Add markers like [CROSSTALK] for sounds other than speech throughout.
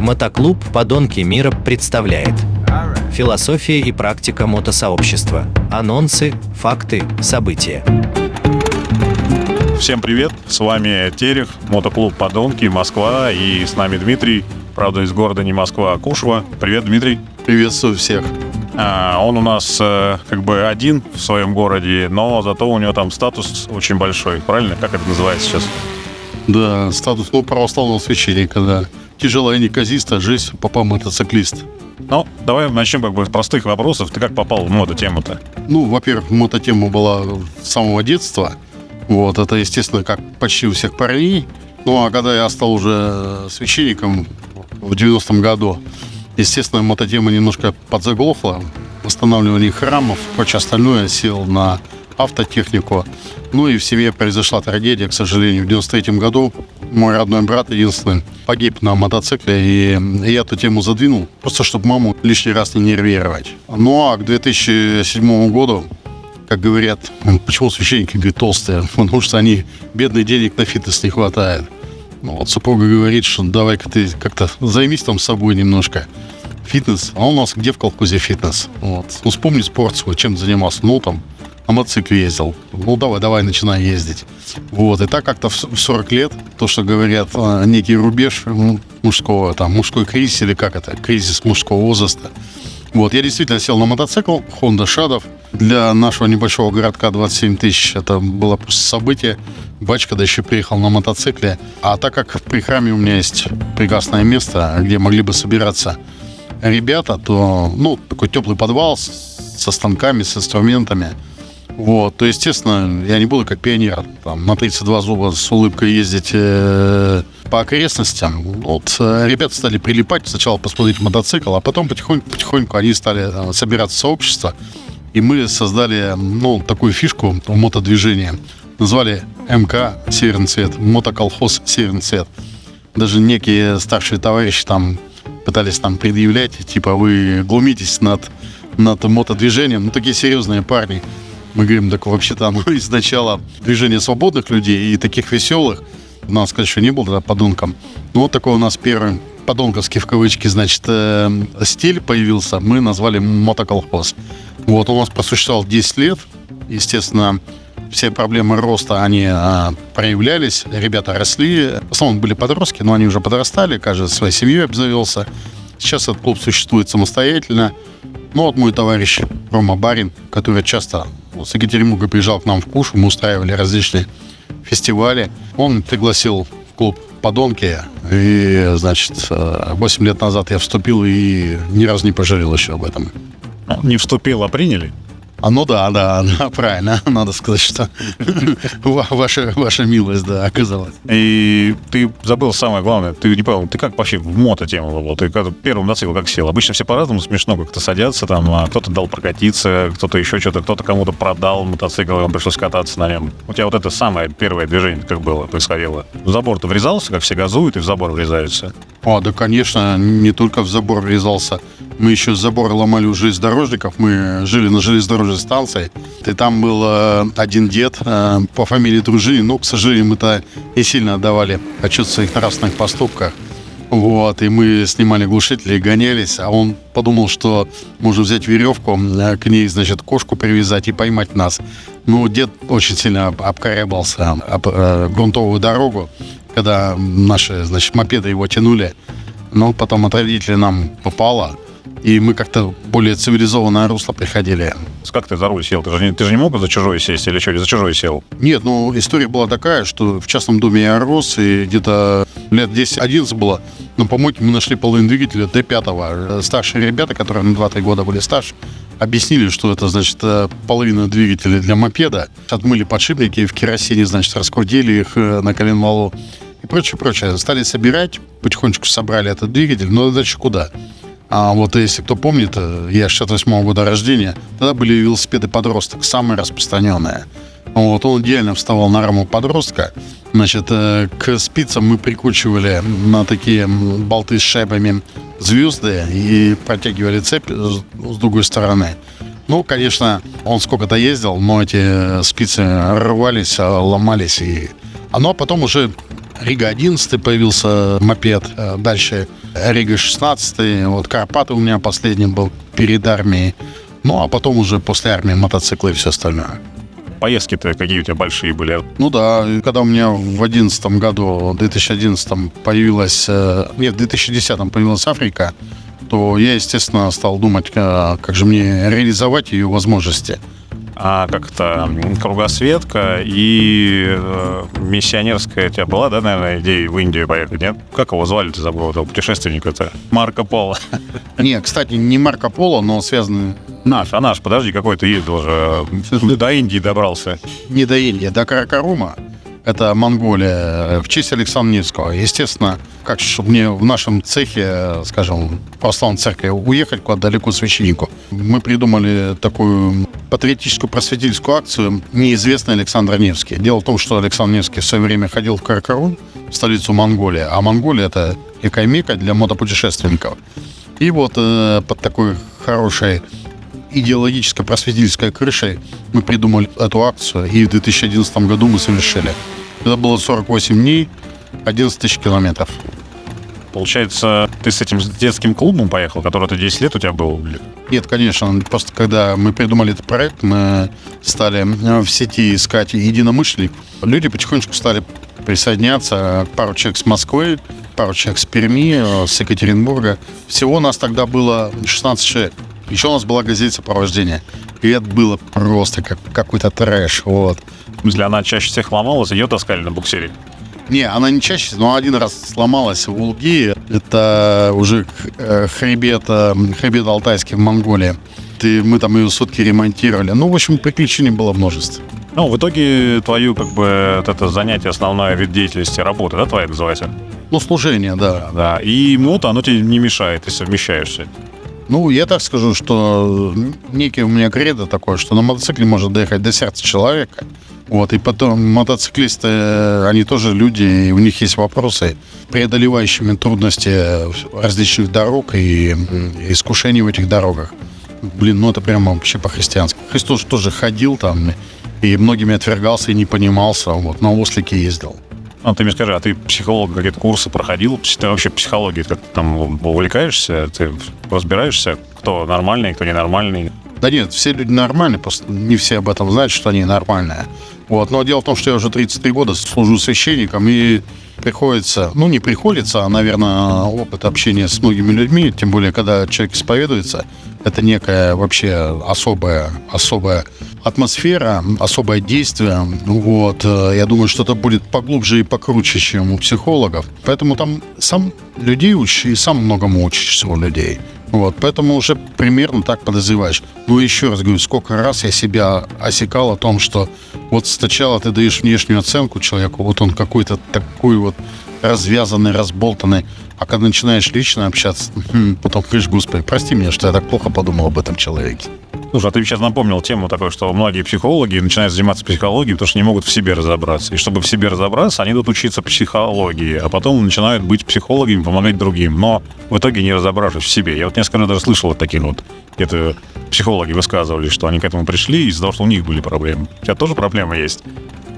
Мотоклуб «Подонки мира» представляет Философия и практика мотосообщества. Анонсы, факты, события. Всем привет, с вами Терех, мотоклуб «Подонки», Москва, и с нами Дмитрий, правда, из города не Москва, а Кушева. Привет, Дмитрий. Приветствую всех. А, он у нас э, как бы один в своем городе, но зато у него там статус очень большой, правильно? Как это называется сейчас? Да, статус ну, православного священника, да. Тяжелая неказиста жизнь папа мотоциклист. Ну, давай начнем как бы с простых вопросов. Ты как попал в мототему-то? Ну, во-первых, мототема была с самого детства. Вот, это, естественно, как почти у всех парней. Ну, а когда я стал уже священником в 90-м году, естественно, мототема немножко подзаглохла. Восстанавливание храмов, прочее остальное сел на автотехнику. Ну и в семье произошла трагедия, к сожалению. В 93 году мой родной брат, единственный, погиб на мотоцикле, и я эту тему задвинул, просто чтобы маму лишний раз не нервировать. Ну а к 2007 году как говорят, почему священники говорят толстые? [LAUGHS] Потому что они, бедные, денег на фитнес не хватает. Ну, вот супруга говорит, что давай-ка ты как-то займись там собой немножко. Фитнес. А у нас где в колхозе фитнес? Вот. Ну, вспомни спорт свой, чем занимался. Ну, там, на мотоцикле ездил. Ну, давай, давай, начинай ездить. Вот. И так как-то в 40 лет, то, что говорят, а, некий рубеж мужского, там, мужской кризис или как это, кризис мужского возраста. Вот, я действительно сел на мотоцикл Honda Shadow. Для нашего небольшого городка 27 тысяч это было просто событие. Бачка да еще приехал на мотоцикле. А так как при храме у меня есть прекрасное место, где могли бы собираться ребята, то, ну, такой теплый подвал со станками, с инструментами. Вот, то, естественно, я не буду как пионер там, на 32 зуба с улыбкой ездить э, по окрестностям. Вот, э, ребята стали прилипать, сначала посмотреть мотоцикл, а потом потихоньку-потихоньку они стали э, собираться в сообщество. И мы создали, ну, такую фишку в мотодвижении. Назвали МК «Северный цвет», мотоколхоз «Северный цвет». Даже некие старшие товарищи там пытались там предъявлять, типа вы глумитесь над, над мотодвижением. Ну, такие серьезные парни. Мы говорим, так вообще-то оно [LAUGHS] изначало движение свободных людей и таких веселых. У нас, конечно, не было тогда подонком. Ну, вот такой у нас первый подонковский в кавычки, значит, э, стиль появился. Мы назвали мотоколхоз. Вот, у нас просуществовал 10 лет. Естественно, все проблемы роста, они а, проявлялись, ребята росли. В основном были подростки, но они уже подрастали, каждый своей семьей обзавелся. Сейчас этот клуб существует самостоятельно. Ну вот мой товарищ Рома Барин, который часто с Екатеринбурга приезжал к нам в Куш, мы устраивали различные фестивали. Он пригласил в клуб подонки. И, значит, 8 лет назад я вступил и ни разу не пожалел еще об этом. Не вступил, а приняли? А ну да, да, [LAUGHS] да, правильно. Надо сказать, что [LAUGHS] ваша, ваша милость, да, оказалась. И ты забыл самое главное. Ты не понял, ты как вообще в мото-тему был? Ты как, первым мотоцикл как сел? Обычно все по-разному смешно как-то садятся, там, а кто-то дал прокатиться, кто-то еще что-то, кто-то кому-то продал мотоцикл, вам пришлось кататься на нем. У тебя вот это самое первое движение как было, происходило? В забор ты врезался, как все газуют, и в забор врезаются? А, да, конечно, не только в забор врезался. Мы еще забор ломали у железнодорожников. Мы жили на железнодорожной станции. И там был э, один дед э, по фамилии Дружинин. Но, к сожалению, мы-то не сильно отдавали отчет в своих нравственных поступках. Вот, и мы снимали глушители и гонялись, а он подумал, что можно взять веревку, э, к ней, значит, кошку привязать и поймать нас. Ну, дед очень сильно обкорябался об э, грунтовую дорогу, когда наши, значит, мопеды его тянули. Но потом от родителей нам попало – и мы как-то более цивилизованное русло приходили. Как ты за руль сел? Ты же не, ты же не мог за чужой сесть или что, или за чужой сел? Нет, ну, история была такая, что в частном доме я рос, и где-то лет 10-11 было. На помойке мы нашли половину двигателя Т5. Старшие ребята, которые на 2-3 года были старше, объяснили, что это, значит, э, половина двигателя для мопеда. Отмыли подшипники, в керосине, значит, раскрутили их э, на коленвалу и прочее, прочее. Стали собирать, потихонечку собрали этот двигатель, но дальше куда? А вот если кто помнит, э, я 68 года рождения, тогда были велосипеды подросток, самые распространенные. Вот, он идеально вставал на раму подростка. Значит, э, к спицам мы прикручивали на такие болты с шайбами звезды и протягивали цепь с другой стороны. Ну, конечно, он сколько-то ездил, но эти спицы рвались, ломались. И... А ну, а потом уже Рига 11 появился мопед, э, дальше Рига 16, вот Карпаты у меня последний был перед армией. Ну, а потом уже после армии мотоциклы и все остальное. Поездки-то какие у тебя большие были? Ну да, когда у меня в 2011 году, в 2011 появилась, э, нет, в 2010 появилась Африка, то я, естественно, стал думать, э, как же мне реализовать ее возможности. А как-то кругосветка и э, миссионерская у тебя была, да, наверное, идея в Индию поехать, нет? Как его звали, ты забыл, этого путешественника-то? Марко Поло. [LAUGHS] Не, кстати, не Марко Поло, но связаны Наш, а наш, подожди, какой ты ездил же, э, до Индии добрался. не до Индии, до Каракарума. Это Монголия, в честь Александра Невского. Естественно, как чтобы мне в нашем цехе, скажем, православной церкви уехать куда-то далеко священнику, мы придумали такую патриотическую просветительскую акцию «Неизвестный Александр Невский». Дело в том, что Александр Невский в свое время ходил в Каракарум, столицу Монголии, а Монголия — это экомека для мотопутешественников. И вот э, под такой хорошей идеологической просветительской крышей мы придумали эту акцию, и в 2011 году мы совершили. Это было 48 дней, 11 тысяч километров. Получается, ты с этим детским клубом поехал, который ты 10 лет у тебя был? Нет, конечно, просто когда мы придумали этот проект, мы стали э, в сети искать единомышленников. Люди потихонечку стали присоединяться. Пару человек с Москвы, пару человек с Перми, э, с Екатеринбурга. Всего нас тогда было 16 человек. Еще у нас была газета сопровождения. И это было просто как какой-то трэш. Вот. В смысле, она чаще всех ломалась, ее таскали на буксире? Не, она не чаще, но один раз сломалась в Улги. Это уже э, хребет, э, хребет Алтайский в Монголии. И мы там ее сутки ремонтировали. Ну, в общем, приключений было множество. Ну, в итоге твою, как бы, вот это занятие, основная вид деятельности, работа, да, твоя называется? Ну, служение, да. Да, и мото, оно тебе не мешает, ты совмещаешься. Ну, я так скажу, что некий у меня кредо такое, что на мотоцикле может доехать до сердца человека. Вот, и потом мотоциклисты, э, они тоже люди, и у них есть вопросы, преодолевающими трудности различных дорог и искушений в этих дорогах. Блин, ну это прямо вообще по-христиански. Христос тоже ходил там и многими отвергался и не понимался, вот, на ослике ездил. Ну, ты мне скажи, а ты психолог, какие-то курсы проходил? Ты вообще психологией как там увлекаешься? Ты разбираешься, кто нормальный, кто ненормальный? Да нет, все люди нормальные, просто не все об этом знают, что они нормальные. Вот. Но дело в том, что я уже 33 года служу священником, и приходится, ну не приходится, а, наверное, опыт общения с многими людьми, тем более, когда человек исповедуется, это некая вообще особая, особая атмосфера, особое действие. Вот. э, Я думаю, что это будет поглубже и покруче, чем у психологов. Поэтому там сам людей учишь и сам многому учишься у людей. Вот, поэтому уже примерно так подозреваешь. Ну, еще раз говорю, сколько раз я себя осекал о том, что вот сначала ты даешь внешнюю оценку человеку, вот он какой-то такой вот развязанный, разболтанный, а когда начинаешь лично общаться, хм, потом говоришь, господи, прости меня, что я так плохо подумал об этом человеке. Слушай, а ты сейчас напомнил тему такой, что многие психологи начинают заниматься психологией, потому что не могут в себе разобраться. И чтобы в себе разобраться, они идут учиться психологии, а потом начинают быть психологами, помогать другим. Но в итоге не разобравшись в себе. Я вот несколько раз даже слышал вот такие вот где-то психологи высказывались, что они к этому пришли из-за того, что у них были проблемы. У тебя тоже проблемы есть?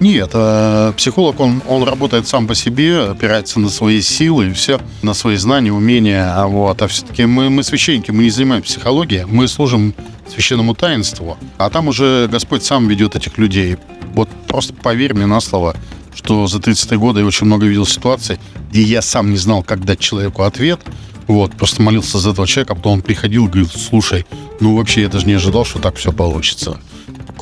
Нет, э, психолог, он, он работает сам по себе, опирается на свои силы и все, на свои знания, умения. А Вот. А все-таки мы, мы священники, мы не занимаемся психологией, мы служим священному таинству, а там уже Господь сам ведет этих людей. Вот просто поверь мне на слово, что за 33 года я очень много видел ситуаций, где я сам не знал, как дать человеку ответ, вот, просто молился за этого человека, а потом он приходил и говорил, слушай, ну вообще я даже не ожидал, что так все получится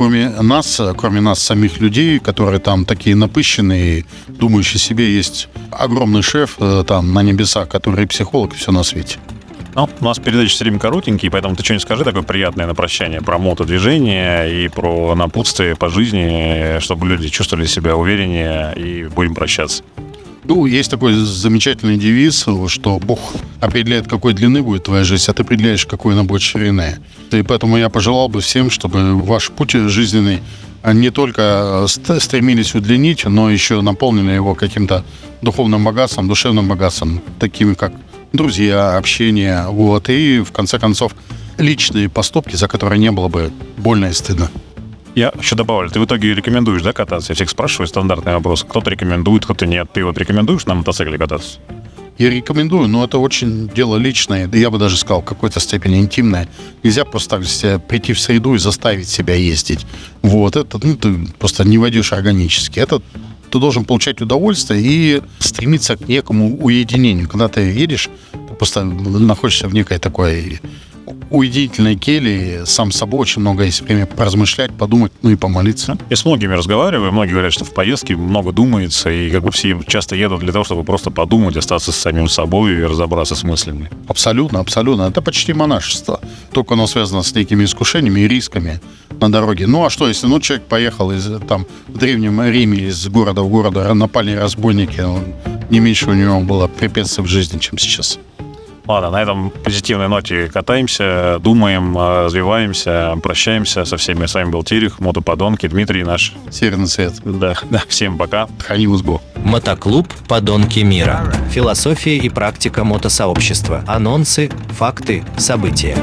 кроме нас, кроме нас самих людей, которые там такие напыщенные, думающие себе, есть огромный шеф э, там на небесах, который психолог и все на свете. Ну, у нас передачи все время коротенькие, поэтому ты что-нибудь скажи такое приятное на прощание про мотодвижение и про напутствие по жизни, чтобы люди чувствовали себя увереннее и будем прощаться. Ну, есть такой замечательный девиз, что Бог определяет, какой длины будет твоя жизнь, а ты определяешь, какой она будет ширины. И поэтому я пожелал бы всем, чтобы ваш путь жизненный не только ст- стремились удлинить, но еще наполнили его каким-то духовным богатством, душевным богатством, такими как друзья, общение, вот, и в конце концов личные поступки, за которые не было бы больно и стыдно. Я еще добавлю, ты в итоге рекомендуешь, да, кататься? Я всех спрашиваю стандартный вопрос. Кто-то рекомендует, кто-то нет. Ты вот рекомендуешь на мотоцикле кататься? Я рекомендую, но это очень дело личное, да я бы даже сказал, в какой-то степени интимное. Нельзя просто так себе прийти в среду и заставить себя ездить. Вот, это ну, ты просто не войдешь органически. Это ты должен получать удовольствие и стремиться к некому уединению. Когда ты едешь, ты просто находишься в некой такой уединительной келье, сам с собой очень много есть время поразмышлять, подумать, ну и помолиться. Я с многими разговариваю, многие говорят, что в поездке много думается, и как бы все часто едут для того, чтобы просто подумать, остаться с самим собой и разобраться с мыслями. Абсолютно, абсолютно. Это почти монашество. Только оно связано с некими искушениями и рисками на дороге. Ну а что, если ну, человек поехал из, там, в Древнем Риме из города в город, напали разбойники, он, не меньше у него было препятствий в жизни, чем сейчас. Ладно, на этом позитивной ноте катаемся, думаем, э, развиваемся, прощаемся со всеми. С вами был Терих, Мотоподонки, Дмитрий наш. Северный цвет. Да, [LAUGHS] да, всем пока. Храни Бог. Мотоклуб «Подонки мира». Философия и практика мотосообщества. Анонсы, факты, события.